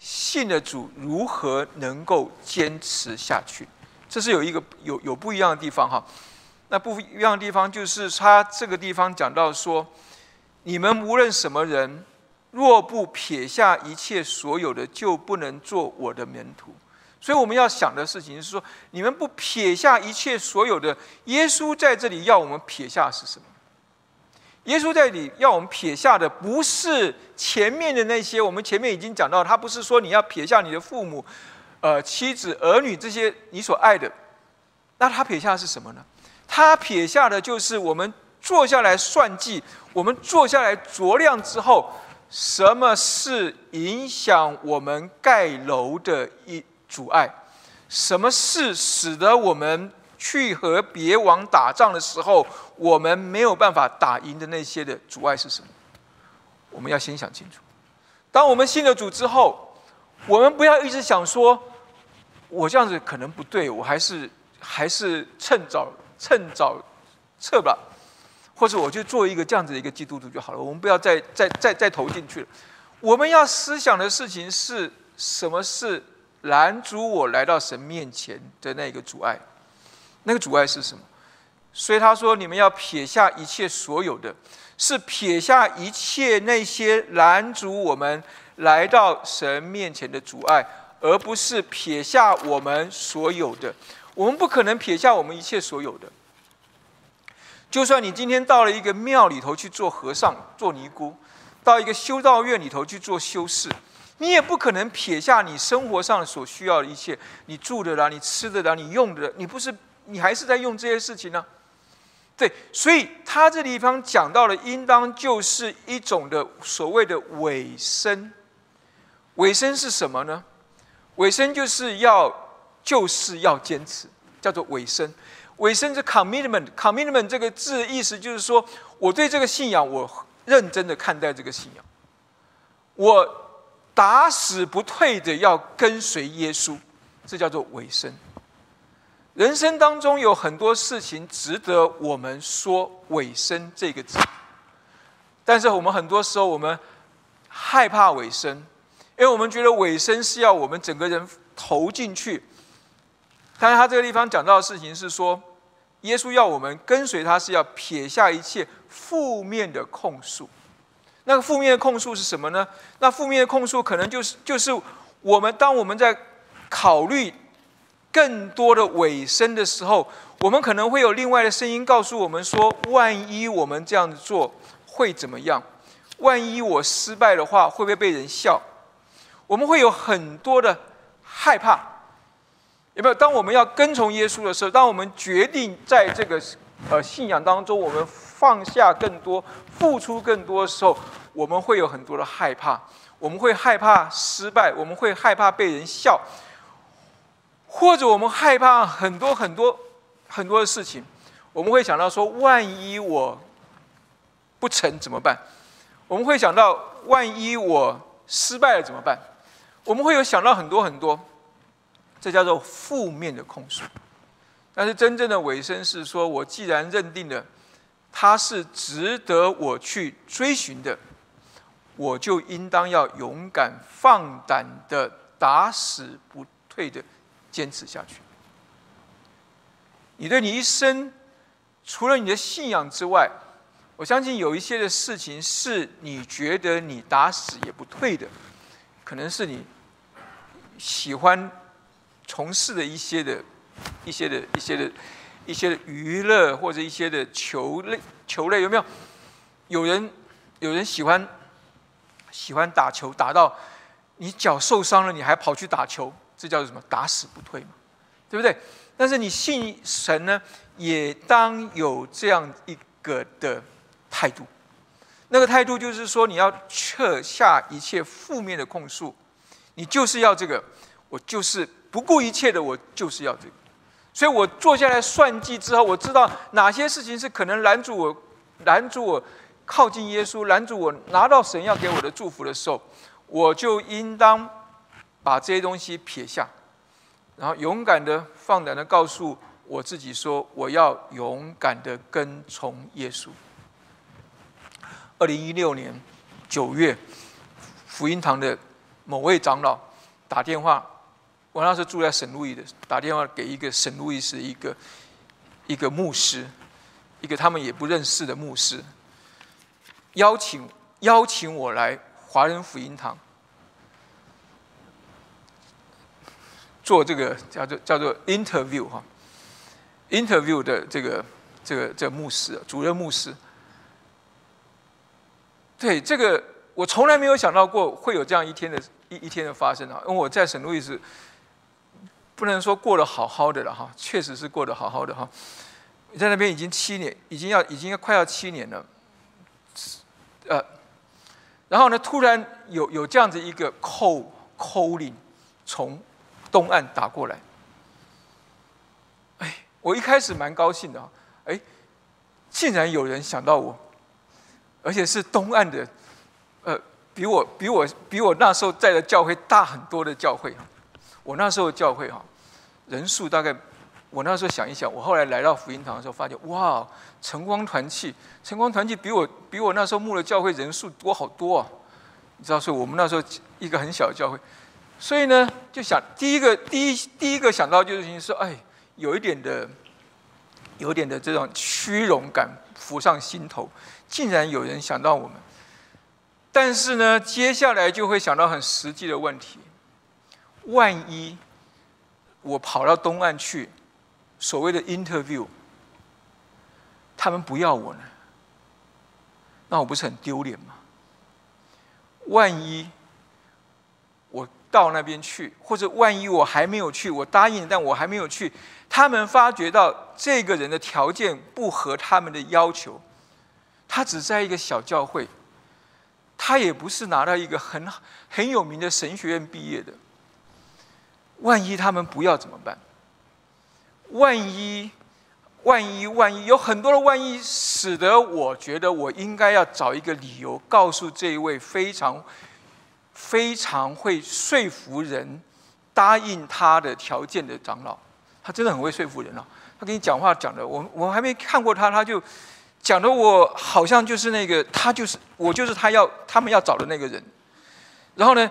信的主如何能够坚持下去？这是有一个有有不一样的地方哈。那不一样的地方就是他这个地方讲到说，你们无论什么人，若不撇下一切所有的，就不能做我的门徒。所以我们要想的事情是说，你们不撇下一切所有的，耶稣在这里要我们撇下是什么？耶稣在这里要我们撇下的，不是前面的那些。我们前面已经讲到，他不是说你要撇下你的父母、呃妻子、儿女这些你所爱的。那他撇下是什么呢？他撇下的就是我们坐下来算计，我们坐下来酌量之后，什么是影响我们盖楼的一阻碍？什么事使得我们？去和别王打仗的时候，我们没有办法打赢的那些的阻碍是什么？我们要先想清楚。当我们信了主之后，我们不要一直想说，我这样子可能不对，我还是还是趁早趁早撤吧，或者我就做一个这样子的一个基督徒就好了。我们不要再再再再投进去了。我们要思想的事情是什么？是拦阻我来到神面前的那个阻碍。那个阻碍是什么？所以他说：“你们要撇下一切所有的，是撇下一切那些拦阻我们来到神面前的阻碍，而不是撇下我们所有的。我们不可能撇下我们一切所有的。就算你今天到了一个庙里头去做和尚、做尼姑，到一个修道院里头去做修士，你也不可能撇下你生活上所需要的一切，你住的啦，你吃的啦，你用的，你不是你还是在用这些事情呢？对，所以他这地方讲到了，应当就是一种的所谓的尾声。尾声是什么呢？尾声就是要就是要坚持，叫做尾声。尾声是 commitment，commitment 这个字意思就是说，我对这个信仰，我认真的看待这个信仰，我打死不退的要跟随耶稣，这叫做尾声。人生当中有很多事情值得我们说尾声这个字，但是我们很多时候我们害怕尾声，因为我们觉得尾声是要我们整个人投进去。但是他这个地方讲到的事情是说。耶稣要我们跟随他，是要撇下一切负面的控诉。那个负面的控诉是什么呢？那负面的控诉可能就是就是我们当我们在考虑更多的尾声的时候，我们可能会有另外的声音告诉我们说：万一我们这样子做会怎么样？万一我失败的话，会不会被人笑？我们会有很多的害怕。有没有？当我们要跟从耶稣的时候，当我们决定在这个呃信仰当中，我们放下更多、付出更多的时候，我们会有很多的害怕。我们会害怕失败，我们会害怕被人笑，或者我们害怕很多很多很多的事情。我们会想到说：万一我不成怎么办？我们会想到：万一我失败了怎么办？我们会有想到很多很多。这叫做负面的控诉，但是真正的尾声是说：我既然认定了他是值得我去追寻的，我就应当要勇敢放胆的打死不退的坚持下去。你对你一生，除了你的信仰之外，我相信有一些的事情是你觉得你打死也不退的，可能是你喜欢。从事的一些的、一些的、一些的、一些的娱乐或者一些的球类、球类有没有？有人有人喜欢喜欢打球，打到你脚受伤了，你还跑去打球，这叫做什么？打死不退嘛，对不对？但是你信神呢，也当有这样一个的态度。那个态度就是说，你要撤下一切负面的控诉，你就是要这个，我就是。不顾一切的，我就是要这个，所以我坐下来算计之后，我知道哪些事情是可能拦住我、拦住我靠近耶稣、拦住我拿到神要给我的祝福的时候，我就应当把这些东西撇下，然后勇敢的、放胆的告诉我自己说：我要勇敢的跟从耶稣。二零一六年九月，福音堂的某位长老打电话。我那时候住在圣路易的，打电话给一个圣路易斯一个一个牧师，一个他们也不认识的牧师，邀请邀请我来华人福音堂做这个叫做叫做 interview 哈，interview 的这个这个这个牧师主任牧师，对这个我从来没有想到过会有这样一天的一一天的发生啊，因为我在圣路易斯。不能说过得好好的了哈，确实是过得好好的哈。在那边已经七年，已经要已经要快要七年了。呃，然后呢，突然有有这样子一个扣扣令从东岸打过来。哎，我一开始蛮高兴的，哎，竟然有人想到我，而且是东岸的，呃，比我比我比我那时候在的教会大很多的教会我那时候教会哈，人数大概，我那时候想一想，我后来来到福音堂的时候，发现哇，晨光团契，晨光团契比我比我那时候牧的教会人数多好多啊！你知道，所以我们那时候一个很小的教会，所以呢，就想第一个第一第一个想到就是说，哎，有一点的，有点的这种虚荣感浮上心头，竟然有人想到我们，但是呢，接下来就会想到很实际的问题：万一我跑到东岸去，所谓的 interview，他们不要我呢？那我不是很丢脸吗？万一我到那边去，或者万一我还没有去，我答应但我还没有去，他们发觉到这个人的条件不合他们的要求，他只在一个小教会，他也不是拿到一个很很有名的神学院毕业的，万一他们不要怎么办？万一？万一万一有很多的万一，使得我觉得我应该要找一个理由，告诉这一位非常非常会说服人答应他的条件的长老，他真的很会说服人啊！他跟你讲话讲的，我我还没看过他，他就讲的我好像就是那个他就是我就是他要他们要找的那个人，然后呢？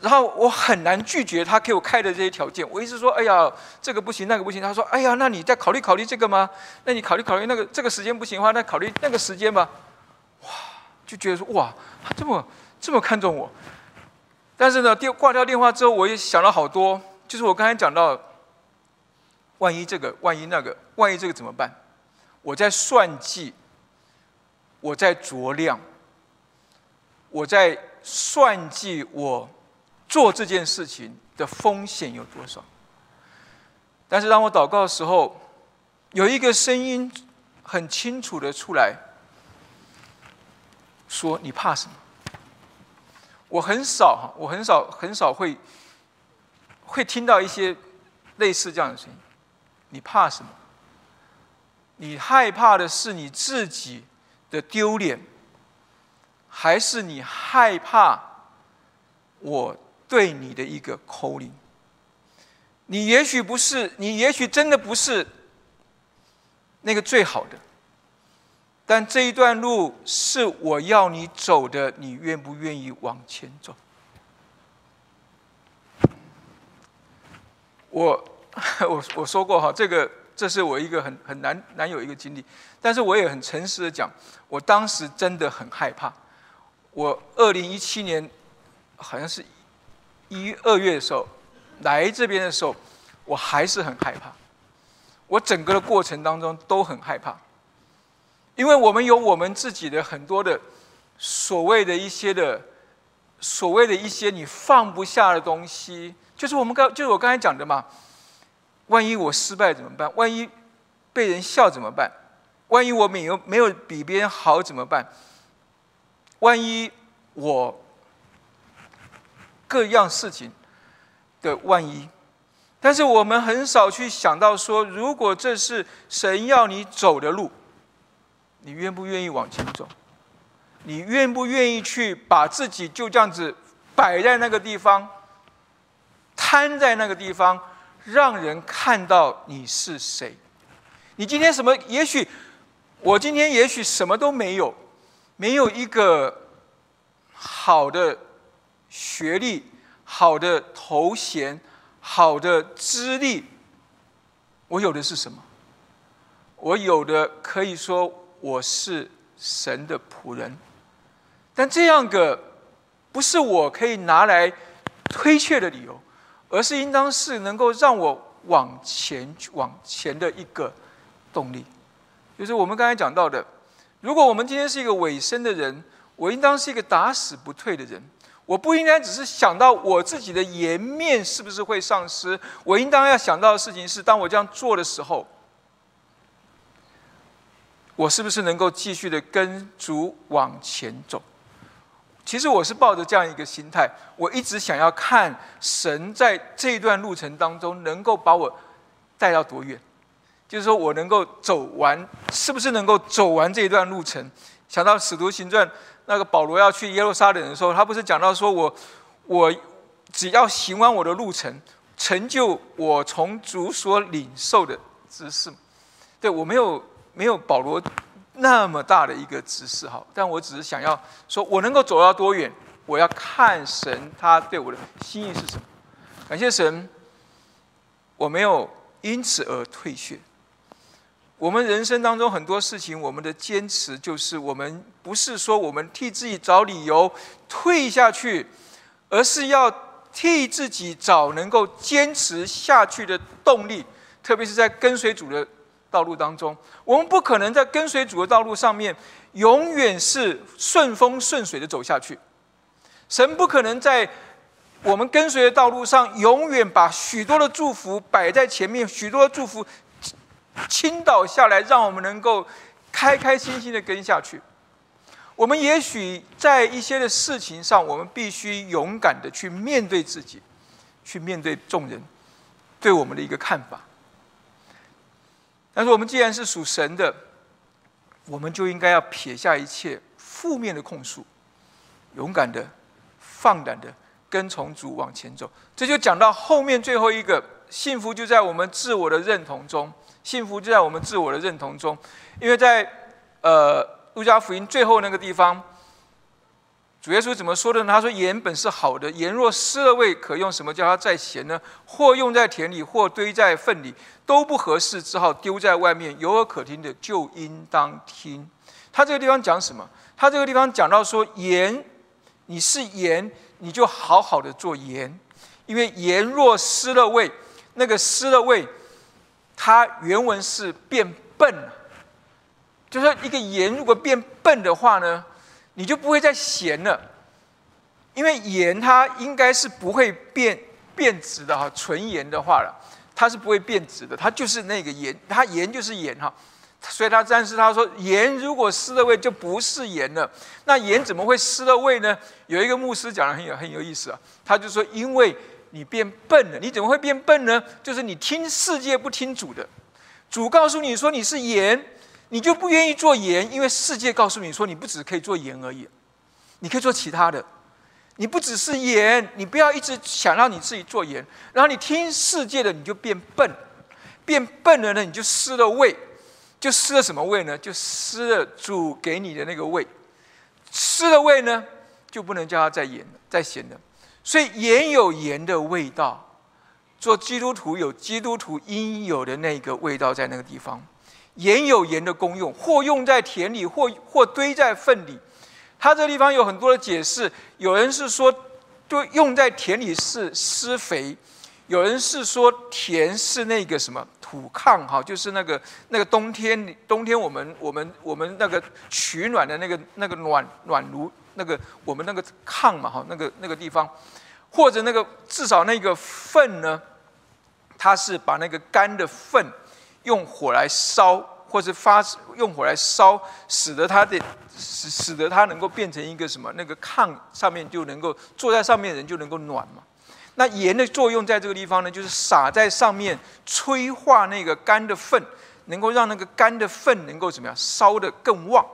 然后我很难拒绝他给我开的这些条件。我一直说：“哎呀，这个不行，那个不行。”他说：“哎呀，那你再考虑考虑这个吗？那你考虑考虑那个这个时间不行的话，那考虑那个时间吧。”哇，就觉得说：“哇，他这么这么看重我。”但是呢，电挂掉电话之后，我也想了好多。就是我刚才讲到，万一这个，万一那个，万一这个怎么办？我在算计，我在酌量，我在算计我。做这件事情的风险有多少？但是当我祷告的时候，有一个声音很清楚的出来，说：“你怕什么？”我很少哈，我很少很少会会听到一些类似这样的声音。你怕什么？你害怕的是你自己的丢脸，还是你害怕我？对你的一个口令，你也许不是，你也许真的不是那个最好的，但这一段路是我要你走的，你愿不愿意往前走？我 我我说过哈，这个这是我一个很很难难有一个经历，但是我也很诚实的讲，我当时真的很害怕。我二零一七年好像是。一二月的时候来这边的时候，我还是很害怕。我整个的过程当中都很害怕，因为我们有我们自己的很多的所谓的一些的所谓的一些你放不下的东西，就是我们刚就是我刚才讲的嘛。万一我失败怎么办？万一被人笑怎么办？万一我没有没有比别人好怎么办？万一我……各样事情的万一，但是我们很少去想到说，如果这是神要你走的路，你愿不愿意往前走？你愿不愿意去把自己就这样子摆在那个地方，摊在那个地方，让人看到你是谁？你今天什么？也许我今天也许什么都没有，没有一个好的。学历好的头衔，好的资历，我有的是什么？我有的可以说我是神的仆人，但这样个不是我可以拿来推却的理由，而是应当是能够让我往前往前的一个动力。就是我们刚才讲到的，如果我们今天是一个尾声的人，我应当是一个打死不退的人。我不应该只是想到我自己的颜面是不是会丧失，我应当要想到的事情是，当我这样做的时候，我是不是能够继续的跟主往前走？其实我是抱着这样一个心态，我一直想要看神在这一段路程当中能够把我带到多远，就是说我能够走完，是不是能够走完这一段路程？想到使徒行传。那个保罗要去耶路撒冷的时候，他不是讲到说：“我，我只要行完我的路程，成就我从主所领受的知识。”对我没有没有保罗那么大的一个知识哈，但我只是想要说，我能够走到多远，我要看神他对我的心意是什么。感谢神，我没有因此而退却。我们人生当中很多事情，我们的坚持就是我们不是说我们替自己找理由退下去，而是要替自己找能够坚持下去的动力。特别是在跟随主的道路当中，我们不可能在跟随主的道路上面永远是顺风顺水的走下去。神不可能在我们跟随的道路上永远把许多的祝福摆在前面，许多的祝福。倾倒下来，让我们能够开开心心的跟下去。我们也许在一些的事情上，我们必须勇敢的去面对自己，去面对众人对我们的一个看法。但是，我们既然是属神的，我们就应该要撇下一切负面的控诉，勇敢的、放胆的跟从主往前走。这就讲到后面最后一个幸福，就在我们自我的认同中。幸福就在我们自我的认同中，因为在呃路加福音最后那个地方，主耶稣怎么说的呢？他说：“盐本是好的，盐若失了味，可用什么叫它再咸呢？或用在田里，或堆在粪里，都不合适，只好丢在外面。有耳可听的，就应当听。”他这个地方讲什么？他这个地方讲到说：盐，你是盐，你就好好的做盐，因为盐若失了味，那个失了味。它原文是变笨，就是一个盐如果变笨的话呢，你就不会再咸了，因为盐它应该是不会变变质的哈，纯盐的话了，它是不会变质的，它就是那个盐，它盐就是盐哈，所以他但是他说盐如果失了味就不是盐了，那盐怎么会失了味呢？有一个牧师讲的很有很有意思啊，他就说因为。你变笨了，你怎么会变笨呢？就是你听世界不听主的，主告诉你说你是盐，你就不愿意做盐，因为世界告诉你说你不只可以做盐而已，你可以做其他的，你不只是盐，你不要一直想让你自己做盐，然后你听世界的你就变笨，变笨了呢你就失了味，就失了什么味呢？就失了主给你的那个味，失了味呢就不能叫它再盐了，再咸了。所以盐有盐的味道，做基督徒有基督徒应有的那个味道在那个地方。盐有盐的功用，或用在田里，或或堆在粪里。它这地方有很多的解释。有人是说，对，用在田里是施肥；有人是说，田是那个什么土炕，哈，就是那个那个冬天冬天我们我们我们那个取暖的那个那个暖暖炉。那个我们那个炕嘛，哈，那个那个地方，或者那个至少那个粪呢，它是把那个干的粪用火来烧，或者发用火来烧，使得它的使使得它能够变成一个什么？那个炕上面就能够坐在上面的人就能够暖嘛。那盐的作用在这个地方呢，就是撒在上面催化那个干的粪，能够让那个干的粪能够怎么样烧得更旺。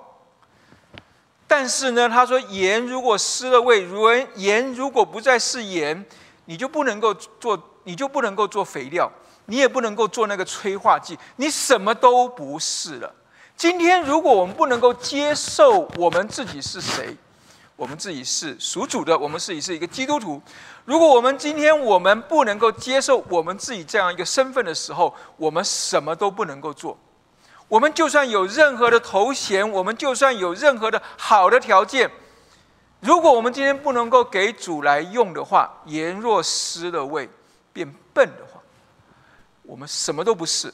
但是呢，他说盐如果失了味，如盐如果不再是盐，你就不能够做，你就不能够做肥料，你也不能够做那个催化剂，你什么都不是了。今天如果我们不能够接受我们自己是谁，我们自己是属主的，我们自己是一个基督徒。如果我们今天我们不能够接受我们自己这样一个身份的时候，我们什么都不能够做。我们就算有任何的头衔，我们就算有任何的好的条件，如果我们今天不能够给主来用的话，言若失了味，变笨的话，我们什么都不是。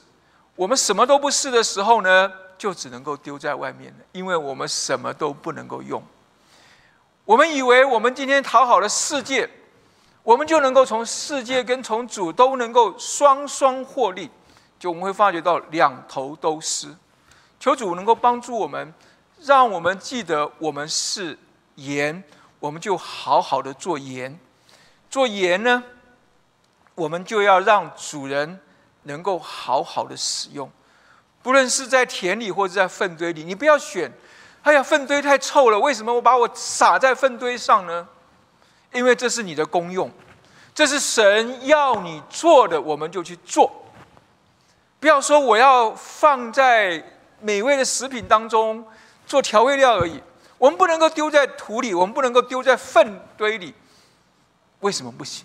我们什么都不是的时候呢，就只能够丢在外面了，因为我们什么都不能够用。我们以为我们今天讨好了世界，我们就能够从世界跟从主都能够双双获利。就我们会发觉到两头都失，求主能够帮助我们，让我们记得我们是盐，我们就好好的做盐。做盐呢，我们就要让主人能够好好的使用，不论是在田里或者在粪堆里，你不要选。哎呀，粪堆太臭了，为什么我把我撒在粪堆上呢？因为这是你的功用，这是神要你做的，我们就去做。不要说我要放在美味的食品当中做调味料而已，我们不能够丢在土里，我们不能够丢在粪堆里。为什么不行？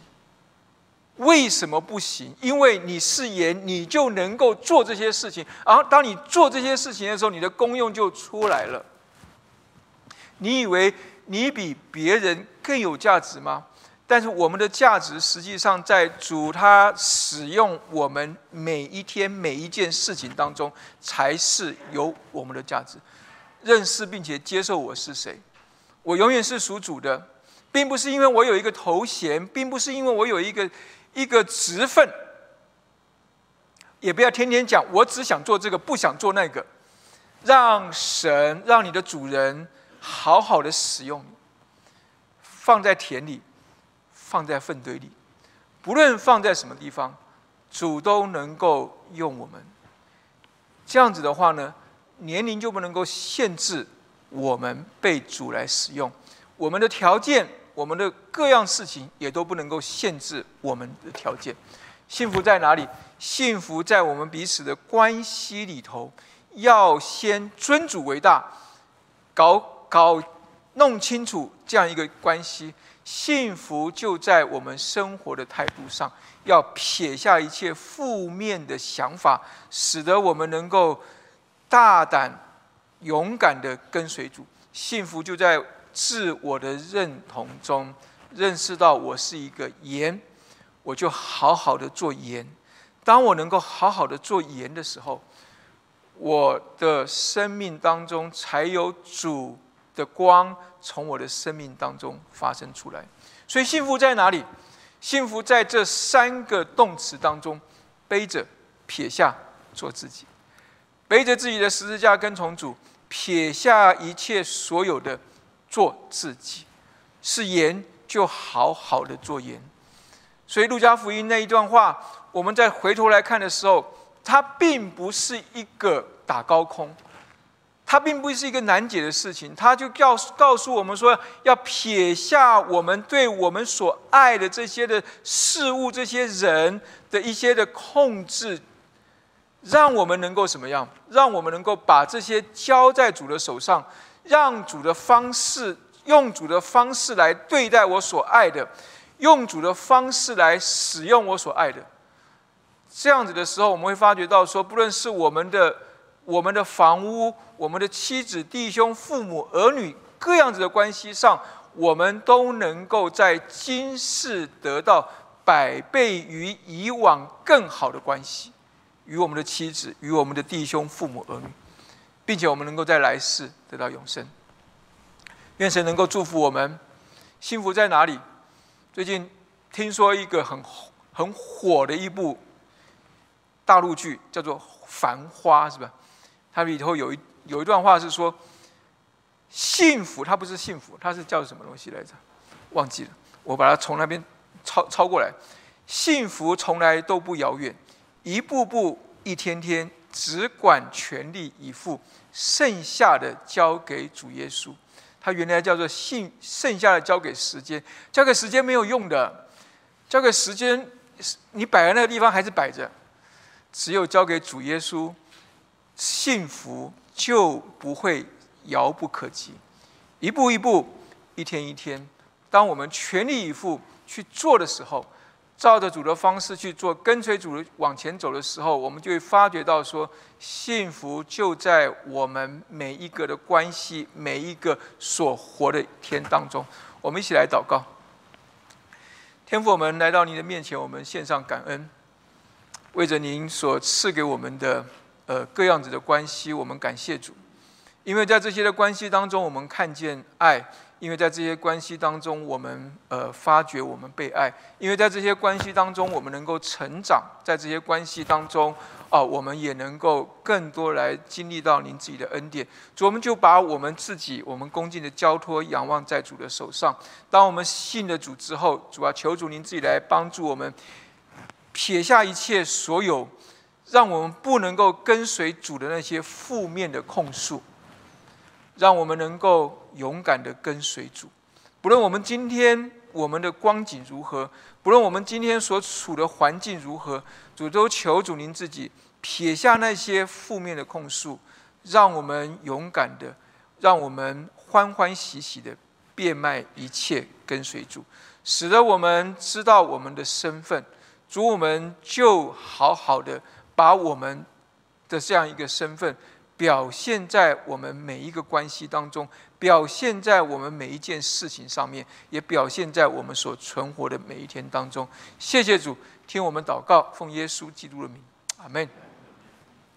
为什么不行？因为你是盐，你就能够做这些事情。然后，当你做这些事情的时候，你的功用就出来了。你以为你比别人更有价值吗？但是，我们的价值实际上在主他使用我们每一天每一件事情当中，才是有我们的价值。认识并且接受我是谁，我永远是属主的，并不是因为我有一个头衔，并不是因为我有一个。一个职分，也不要天天讲，我只想做这个，不想做那个。让神，让你的主人好好的使用你，放在田里，放在粪堆里，不论放在什么地方，主都能够用我们。这样子的话呢，年龄就不能够限制我们被主来使用，我们的条件。我们的各样事情也都不能够限制我们的条件。幸福在哪里？幸福在我们彼此的关系里头，要先尊主为大，搞搞弄清楚这样一个关系。幸福就在我们生活的态度上，要撇下一切负面的想法，使得我们能够大胆、勇敢的跟随主。幸福就在。自我的认同中，认识到我是一个盐，我就好好的做盐。当我能够好好的做盐的时候，我的生命当中才有主的光从我的生命当中发生出来。所以幸福在哪里？幸福在这三个动词当中：背着、撇下、做自己。背着自己的十字架跟从主，撇下一切所有的。做自己是盐，就好好的做盐。所以路加福音那一段话，我们在回头来看的时候，它并不是一个打高空，它并不是一个难解的事情。它就告诉告诉我们说，要撇下我们对我们所爱的这些的事物、这些人的一些的控制，让我们能够什么样？让我们能够把这些交在主的手上。让主的方式，用主的方式来对待我所爱的，用主的方式来使用我所爱的。这样子的时候，我们会发觉到说，不论是我们的、我们的房屋、我们的妻子、弟兄、父母、儿女各样子的关系上，我们都能够在今世得到百倍于以往更好的关系，与我们的妻子、与我们的弟兄、父母、儿女。并且我们能够在来世得到永生。愿神能够祝福我们。幸福在哪里？最近听说一个很很火的一部大陆剧，叫做《繁花》，是吧？它里头有一有一段话是说：幸福它不是幸福，它是叫什么东西来着？忘记了。我把它从那边抄抄过来。幸福从来都不遥远，一步步，一天天。只管全力以赴，剩下的交给主耶稣。他原来叫做信，剩下的交给时间，交给时间没有用的，交给时间，你摆在那个地方还是摆着。只有交给主耶稣，幸福就不会遥不可及。一步一步，一天一天，当我们全力以赴去做的时候。照着主的方式去做，跟随主往前走的时候，我们就会发觉到说，幸福就在我们每一个的关系，每一个所活的天当中。我们一起来祷告，天父，我们来到您的面前，我们献上感恩，为着您所赐给我们的呃各样子的关系，我们感谢主，因为在这些的关系当中，我们看见爱。因为在这些关系当中，我们呃发觉我们被爱；因为在这些关系当中，我们能够成长；在这些关系当中，哦，我们也能够更多来经历到您自己的恩典。主，我们就把我们自己、我们恭敬的交托、仰望在主的手上。当我们信了主之后，主啊，求主您自己来帮助我们，撇下一切所有让我们不能够跟随主的那些负面的控诉。让我们能够勇敢的跟随主，不论我们今天我们的光景如何，不论我们今天所处的环境如何，主都求主您自己撇下那些负面的控诉，让我们勇敢的，让我们欢欢喜喜的变卖一切跟随主，使得我们知道我们的身份，主，我们就好好的把我们的这样一个身份表现在我们每一个关系当中，表现在我们每一件事情上面，也表现在我们所存活的每一天当中。谢谢主，听我们祷告，奉耶稣基督的名，阿门。